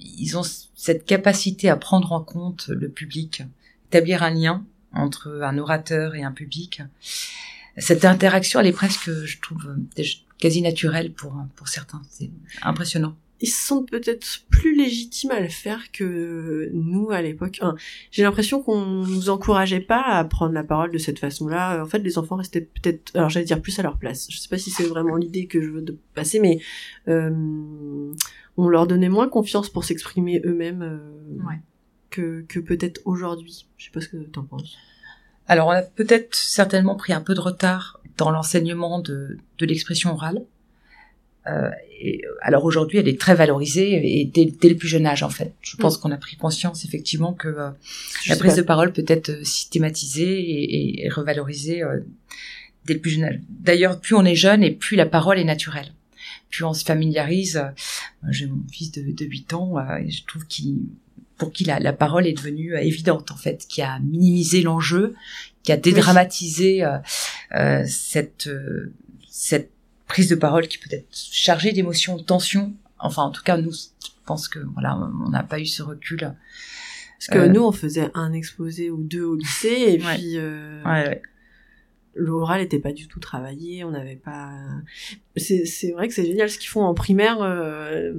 ils ont cette capacité à prendre en compte le public, établir un lien entre un orateur et un public. Cette interaction, elle est presque, je trouve, quasi naturelle pour pour certains. C'est impressionnant. Ils se sentent peut-être plus légitimes à le faire que nous à l'époque. Enfin, J'ai l'impression qu'on nous encourageait pas à prendre la parole de cette façon-là. En fait, les enfants restaient peut-être, alors j'allais dire plus à leur place. Je sais pas si c'est vraiment l'idée que je veux de passer, mais euh, on leur donnait moins confiance pour s'exprimer eux-mêmes euh, Ouais. que, que peut-être aujourd'hui. Je sais pas ce que t'en penses. Alors, on a peut-être certainement pris un peu de retard dans l'enseignement de, de l'expression orale. Euh, et, euh, alors aujourd'hui, elle est très valorisée et dès, dès le plus jeune âge, en fait. Je pense qu'on a pris conscience effectivement que euh, la prise de parole peut être euh, systématisée et, revalorisée euh, dès le plus jeune âge. D'ailleurs, plus on est jeune et plus la parole est naturelle. Plus on se familiarise. J'ai mon fils de, de 8 ans et je trouve qu'il pour qui la, la parole est devenue évidente en fait, qui a minimisé l'enjeu, qui a dédramatisé euh, euh, cette cette prise de parole qui peut être chargée d'émotions, de tensions. Enfin, en tout cas, nous, je pense que voilà, on n'a pas eu ce recul. Parce que Euh, nous, on faisait un exposé ou deux au lycée, et Ouais. puis euh, Ouais, ouais. l'oral était pas du tout travaillé, on n'avait pas. C'est vrai que c'est génial ce qu'ils font en primaire. euh,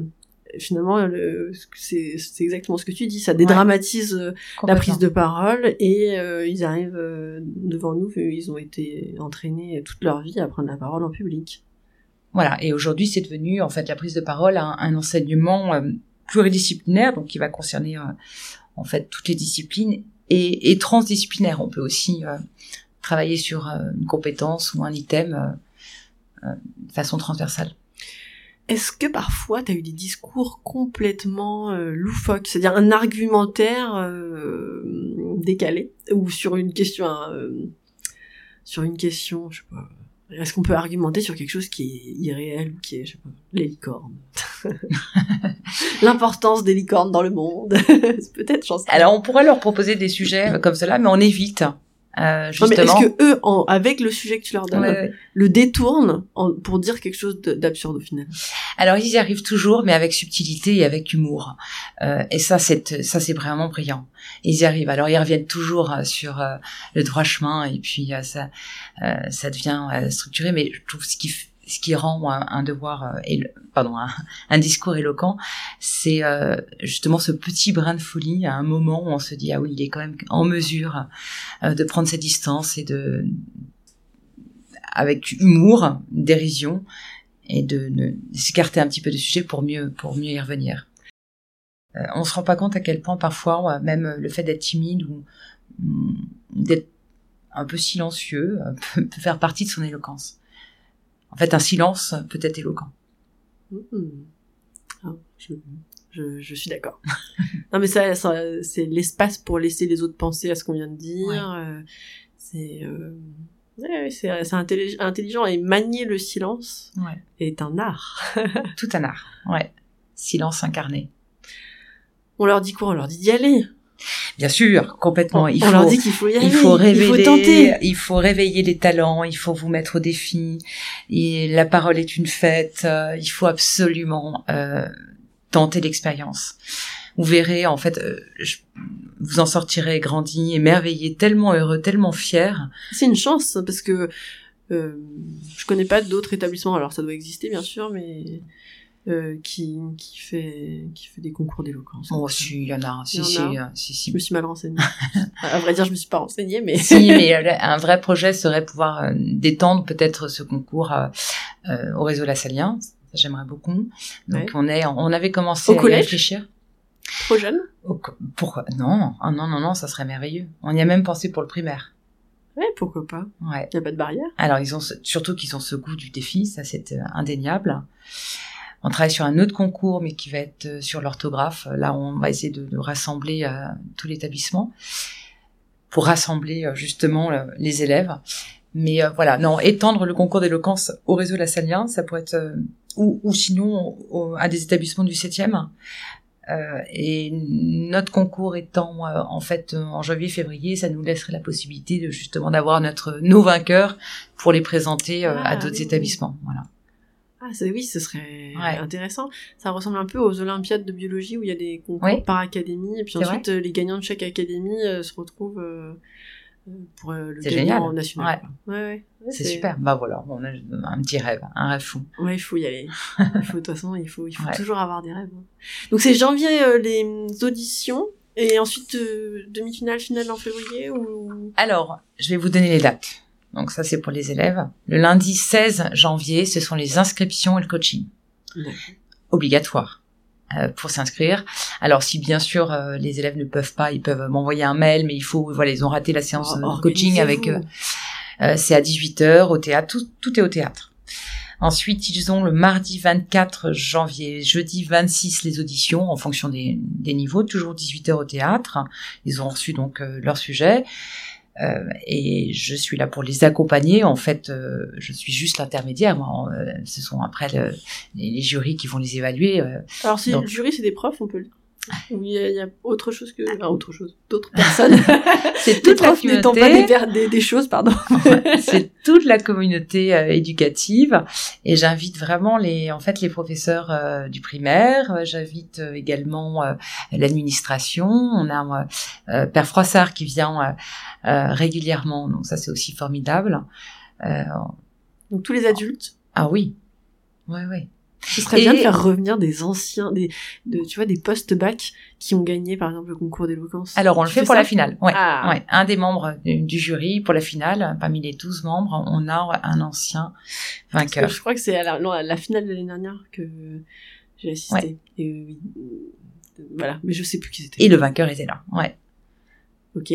Finalement, le- c'est exactement ce que tu dis. Ça dédramatise euh, la prise de parole et euh, ils arrivent devant nous. Ils ont été entraînés toute leur vie à prendre la parole en public. Voilà. Et aujourd'hui, c'est devenu en fait la prise de parole un, enseignement euh, pluridisciplinaire, donc qui va concerner euh, en fait toutes les disciplines et, transdisciplinaire. On peut aussi euh, travailler sur une compétence ou un item de façon transversale. Est-ce que parfois tu as eu des discours complètement loufoques, c'est-à-dire un argumentaire décalé ou sur une question sur une question, je sais pas. Est-ce qu'on peut argumenter sur quelque chose qui est irréel ou qui est, je sais pas, les licornes? L'importance des licornes dans le monde. *laughs* Peut-être, j'en sais. Alors, on pourrait leur proposer des sujets comme cela, mais on évite. Euh, justement. est-ce que eux, en- avec le sujet que tu leur donnes, Ouais, ouais. le détournent en- pour dire quelque chose de- d'absurde au final? Alors ils y arrivent toujours, mais avec subtilité et avec humour. Euh, et ça, c'est ça, c'est vraiment brillant. Ils y arrivent. Alors ils reviennent toujours euh, sur euh, le droit chemin et puis euh, ça, euh, ça devient euh, structuré. Mais je trouve ce qui ce qui rend un, devoir euh, pardon un, discours éloquent, c'est euh, justement ce petit brin de folie à un moment où on se dit ah oui il est quand même en mesure euh, de prendre ses distances et de avec humour, dérision, et de, s'écarter un petit peu du sujet pour mieux pour mieux y revenir. Euh, on se rend pas compte à quel point parfois même le fait d'être timide ou mm, d'être un peu silencieux *laughs* peut faire partie de son éloquence. En fait, un silence peut être éloquent. Hmm. Ah, je, je, je suis d'accord. *laughs* non mais ça, ça c'est l'espace pour laisser les autres penser à ce qu'on vient de dire. Ouais. euh, c'est euh, ouais, c'est c'est intellig- intelligent et manier le silence Ouais. est un art. *laughs* Tout un art. Ouais. Silence incarné. On leur dit quoi? On leur dit d'y aller. Bien sûr, complètement. On, il on faut, leur dit qu'il faut y aller. il faut révéler, il faut tenter. il faut réveiller les talents, il faut vous mettre au défi. Et la parole est une fête. euh, il faut absolument euh, tenter l'expérience. Vous verrez, en fait, euh, je- vous en sortirez grandi, émerveillé, tellement heureux, tellement fier. C'est une chance parce que euh, je connais pas d'autres établissements. Alors ça doit exister bien sûr, mais euh, qui qui fait qui fait des concours d'éloquence. Bon, si, il y en a, si, si, a. euh, si, si. Je me suis mal renseignée. *laughs* à vrai dire, je me suis pas renseignée, mais si, *laughs* mais euh, un vrai projet serait pouvoir euh, d'étendre peut-être ce concours euh, au réseau Lassalien. Ça, j'aimerais beaucoup. Donc, Ouais. on est, on avait commencé Au à collège réfléchir. trop jeune. Au Pourquoi? Non, ah non, non, non, ça serait merveilleux. On y a même pensé pour le primaire. Ouais, pourquoi pas. Ouais. Il n'y a pas de barrière. Alors, ils ont ce- surtout qu'ils ont ce goût du défi, ça c'est indéniable. On travaille sur un autre concours, mais qui va être euh, sur l'orthographe. Là, on va essayer de, de rassembler euh, tout l'établissement pour rassembler euh, justement les élèves. Mais voilà, non, étendre le concours d'éloquence au réseau lassalien, ça pourrait être ou, ou sinon au- à des établissements du 7e. Euh, et notre concours étant euh, en fait en janvier-février, ça nous laisserait la possibilité de justement d'avoir notre nos vainqueurs pour les présenter euh, Ah, à d'autres oui. établissements. Voilà. Ah, oui, ce serait Ouais. intéressant. Ça ressemble un peu aux Olympiades de biologie où il y a des concours Oui. par académie et puis ensuite euh, les gagnants de chaque académie euh, se retrouvent euh, euh, pour euh, le C'est gagnant génial. national. Ouais, ouais. C'est super. Bah voilà, on a un petit rêve, un rêve fou. Ouais, il faut y aller. *laughs* Il faut de toute façon, il faut, il faut toujours avoir des rêves. hein. Donc c'est janvier les auditions et ensuite demi-finale, finale en février ou? Alors, je vais vous donner les dates. Donc ça, c'est pour les élèves. Le lundi 16 janvier, ce sont les inscriptions et le coaching. Obligatoire euh, pour s'inscrire. Alors si bien sûr euh, les élèves ne peuvent pas, ils peuvent m'envoyer un mail, mais il faut, voilà, ils ont raté la séance Oh, euh, coaching avec... euh, euh, c'est à 18h au théâtre, tout, tout est au théâtre. Ensuite, ils ont le mardi 24 janvier, jeudi 26 les auditions en fonction des, des niveaux, toujours 18h au théâtre. Ils ont reçu donc euh, leur sujet. Euh, et je suis là pour les accompagner. En fait, euh, je suis juste l'intermédiaire. moi. Euh, ce sont après le- les, les jurys qui vont les évaluer. euh. Alors si Donc- le jury c'est des profs, on peut le Ou il y, a- il y a autre chose que enfin, autre chose, d'autres *laughs* personnes. C'est toute la profs n'étant pas des, choses, pardon. *laughs* c'est toute la communauté euh, éducative. Et j'invite vraiment les en fait les professeurs euh, du primaire. Euh, j'invite euh, également l'administration. On a père Froissart qui vient régulièrement. Donc ça c'est aussi formidable. Euh, Donc tous les adultes. ah oui. Ouais ouais Ce serait bien de faire revenir des anciens, des, de, tu vois, des post-bac qui ont gagné, par exemple, le concours d'éloquence. alors on le fait pour la finale ouais, Ah. ouais un des membres du, du jury pour la finale parmi les 12 membres on a un ancien vainqueur je crois que c'est à la, non, à la finale de l'année dernière que j'ai assisté. Et euh, voilà, mais je sais plus qui c'était. et le vainqueur était là ouais Ok.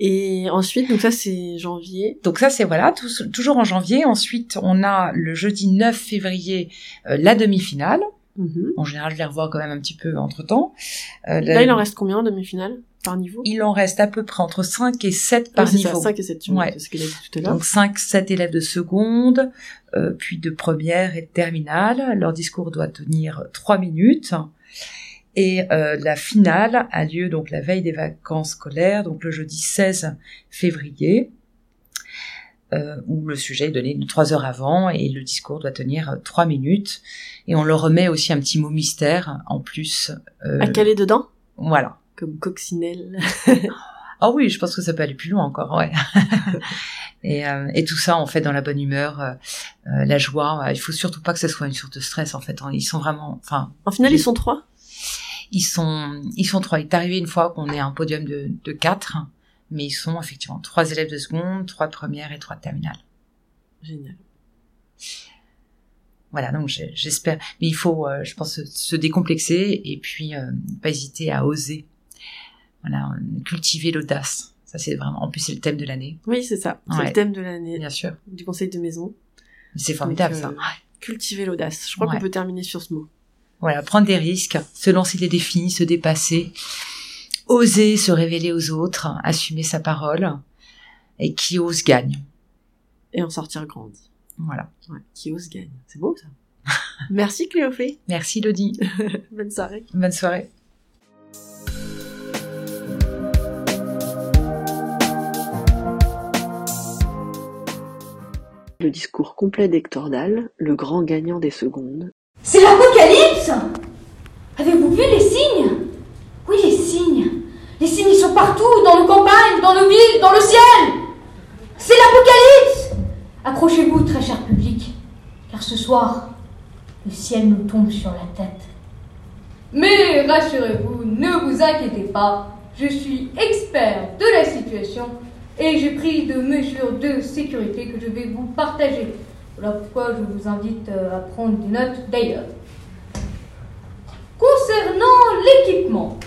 Et ensuite, donc ça c'est janvier. Donc ça, c'est voilà, tous- toujours en janvier. Ensuite, on a le jeudi 9 février euh, la demi-finale. Mhm. En général, je les revois quand même un petit peu entre-temps. Euh, Là, il en reste combien en demi-finale par niveau? Il en reste à peu près entre 5 et 7 par Ah, c'est niveau. ça, 5 et 7, Ouais. c'est ce qu'il a dit tout à l'heure. Donc 5, 7 élèves de seconde, euh, puis de première et de terminale. Leur discours doit tenir 3 minutes. Et euh, la finale a lieu donc la veille des vacances scolaires, donc le jeudi 16 février, euh, où le sujet est donné trois heures avant et le discours doit tenir trois minutes. Et on leur remet aussi un petit mot mystère en plus. euh, À caler dedans? voilà. Comme coccinelle. *laughs* Ah oui, je pense que ça peut aller plus loin encore, ouais. *laughs* et, euh, et tout ça, en fait, dans la bonne humeur, euh, euh, la joie. il faut surtout pas que ce soit une sorte de stress, en fait. hein. Ils sont vraiment, enfin, En finale, ils sont trois? Ils sont, ils sont trois. Il est arrivé une fois qu'on ait un podium de, de quatre, mais ils sont effectivement trois élèves de seconde, trois de première et trois de terminale. Génial. Voilà, donc j'espère. Mais il faut, euh, je pense, se- décomplexer et puis euh, pas hésiter à oser. Voilà, cultiver l'audace. Ça, c'est vraiment. En plus, c'est le thème de l'année, Oui, c'est ça. C'est Ouais. le thème de l'année bien sûr. du conseil de maison. C'est formidable, Donc, ça. euh, Cultiver l'audace. Je crois Ouais. qu'on peut terminer sur ce mot. Voilà, prendre des risques, se lancer des défis, se dépasser, oser se révéler aux autres, assumer sa parole, et qui ose gagne. Et en sortir grandi. Voilà. Ouais. Qui ose gagne. C'est beau, ça. *laughs* Merci, Cléophée. Merci Lodi. *laughs* Bonne soirée. Bonne soirée. Le discours complet d'Hector Dalle, le grand gagnant des secondes, C'est l'apocalypse Avez-vous vu les signes? Oui, les signes. Les signes, sont partout, dans nos campagnes, dans nos villes, dans le ciel. C'est l'apocalypse Accrochez-vous, très cher public, car ce soir, le ciel nous tombe sur la tête. Mais rassurez-vous, ne vous inquiétez pas, je suis expert de la situation et j'ai pris de mesures de sécurité que je vais vous partager. Voilà pourquoi je vous invite euh, à prendre des notes d'ailleurs. Concernant l'équipement,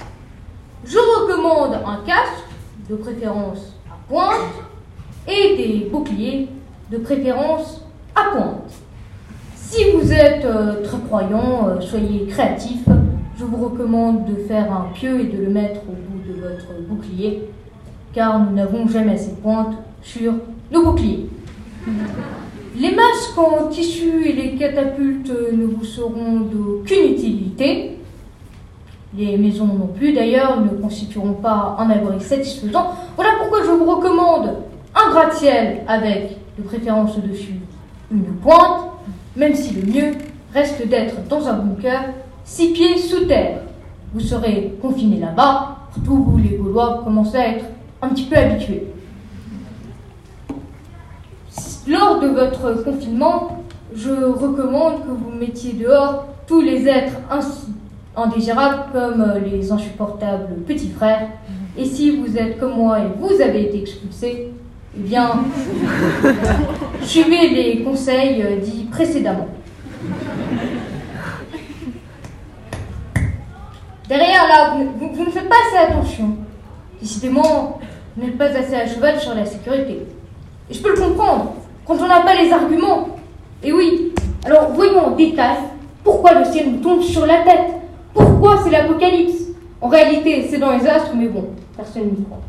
je recommande un casque, de préférence à pointe, et des boucliers, de préférence à pointe. Si vous êtes euh, très croyant, euh, soyez créatif. Je vous recommande de faire un pieu et de le mettre au bout de votre bouclier, car nous n'avons jamais assez de pointe sur nos boucliers. *laughs* Les masques en tissu et les catapultes ne vous seront d'aucune utilité. Les maisons non plus, d'ailleurs, ne constitueront pas un abri satisfaisant. Voilà pourquoi je vous recommande un gratte-ciel avec, de préférence au-dessus, une pointe, même si le mieux reste d'être dans un bunker, six pieds sous terre. Vous serez confiné là-bas, surtout vous les Gaulois commencez à être un petit peu habitués. Lors de votre confinement, je recommande que vous mettiez dehors tous les êtres ainsi indésirables comme euh, les insupportables petits frères. Et si vous êtes comme moi et vous avez été expulsé, eh bien, *laughs* suivez les conseils euh, dits précédemment. Derrière là, vous, vous ne faites pas assez attention. Décidément, vous n'êtes pas assez à cheval sur la sécurité. Et je peux le comprendre, quand on n'a pas les arguments. Et oui, alors voyons en détail pourquoi le ciel nous tombe sur la tête. Pourquoi c'est l'apocalypse? En réalité, c'est dans les astres, mais bon, personne n'y croit.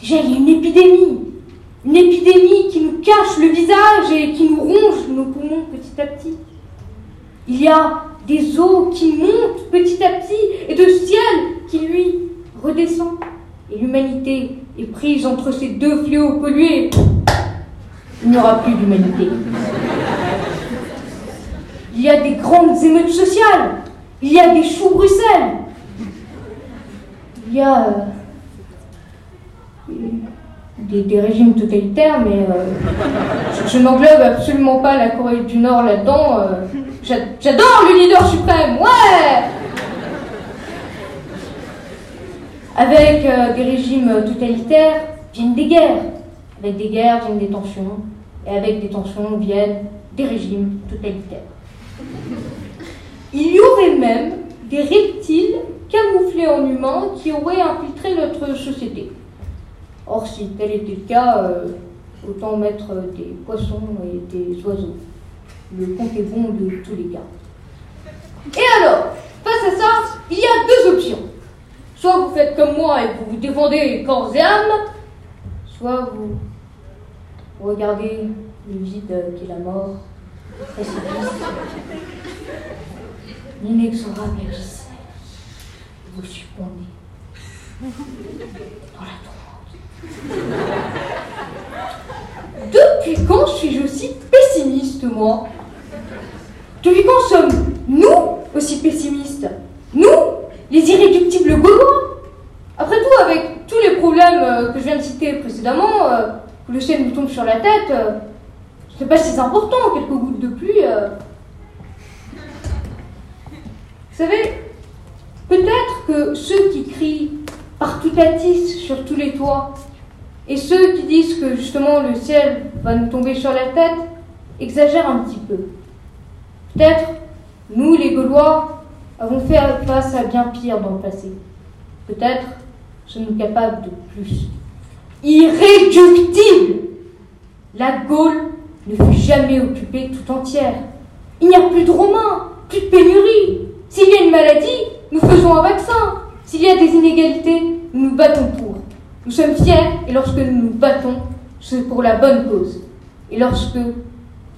Déjà, il y a une épidémie. Une épidémie qui nous cache le visage et qui nous ronge nos poumons petit à petit. Il y a des eaux qui montent petit à petit et de ciel qui, lui, redescend. Et l'humanité est prise entre ces deux fléaux pollués. Il n'y aura plus d'humanité. Il y a des grandes émeutes sociales. Il y a des choux Bruxelles. Il y a euh, des, régimes totalitaires, mais euh, je, je n'englobe absolument pas la Corée du Nord là-dedans. euh. J'a- J'adore le leader suprême, ouais Avec euh, des régimes totalitaires viennent des guerres. Avec des guerres viennent des tensions. Et avec des tensions viennent des régimes totalitaires. Il y aurait même des reptiles camouflés en humains qui auraient infiltré notre société. Or, si tel était le cas, euh, autant mettre des poissons et des oiseaux. Le compte est bon de tous les cas. Et alors, face à ça, il y a deux options. Soit vous faites comme moi et vous vous défendez corps et âme, soit vous regardez le vide qui est la mort, précipice, l'inexorable. Vous succombez dans la tourmente. Depuis quand suis-je aussi pessimiste, moi? Depuis quand sommes-nous aussi pessimistes? Nous, les irréductibles Gaulois? Après tout, avec tous les problèmes euh, que je viens de citer précédemment, euh, le ciel nous tombe sur la tête, euh, ce n'est pas si important, quelques gouttes de pluie. euh. Vous savez, peut-être que ceux qui crient partout à tisse sur tous les toits, et ceux qui disent que justement le ciel va nous tomber sur la tête, exagèrent un petit peu. Peut-être, nous les Gaulois, avons fait face à bien pire dans le passé. Peut-être sommes-nous capables de plus. Irréductible La Gaule ne fut jamais occupée tout entière. Il n'y a plus de Romains, plus de pénurie. S'il y a une maladie, nous faisons un vaccin. S'il y a des inégalités, nous nous battons pour. Nous sommes fiers et lorsque nous nous battons, c'est pour la bonne cause. Et lorsque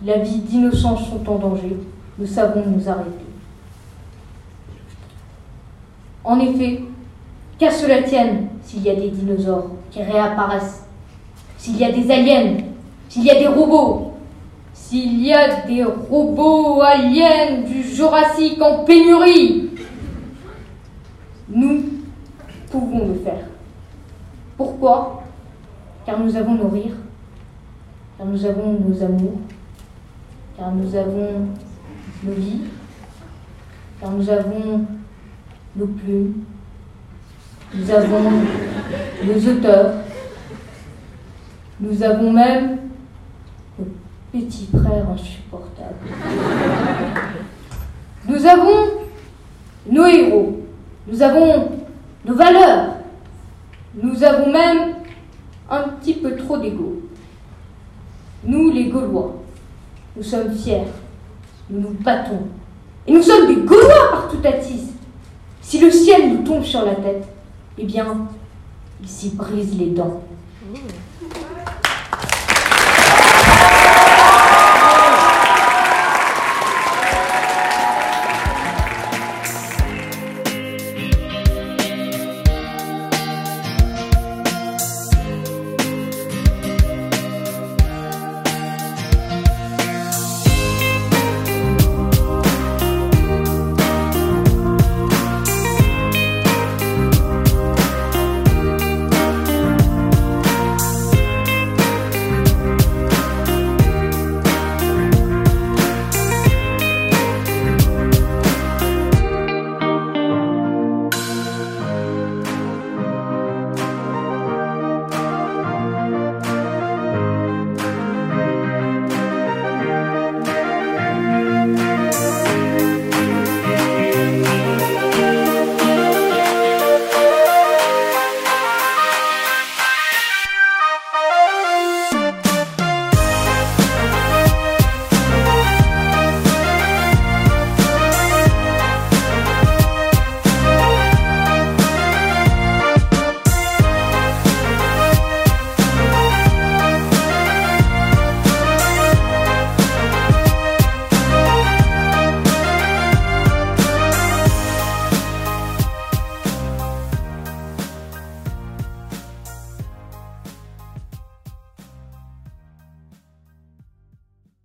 la vie d'innocents sont en danger, nous savons nous arrêter. En effet, qu'à cela tienne s'il y a des dinosaures qui réapparaissent, s'il y a des aliens, s'il y a des robots, s'il y a des robots aliens du Jurassique en pénurie. Nous pouvons le faire. Pourquoi? Car nous avons nos rires, car nous avons nos amours, car nous avons nos vies, car nous avons nos plumes, nous avons nos auteurs, nous avons même nos petits frères insupportables. Nous avons nos héros, nous avons nos valeurs, nous avons même un petit peu trop d'ego. Nous, les Gaulois, nous sommes fiers, nous nous battons, et nous sommes des Gaulois par tout Atis. Si le ciel nous tombe sur la tête, eh bien, il s'y brise les dents. Mmh.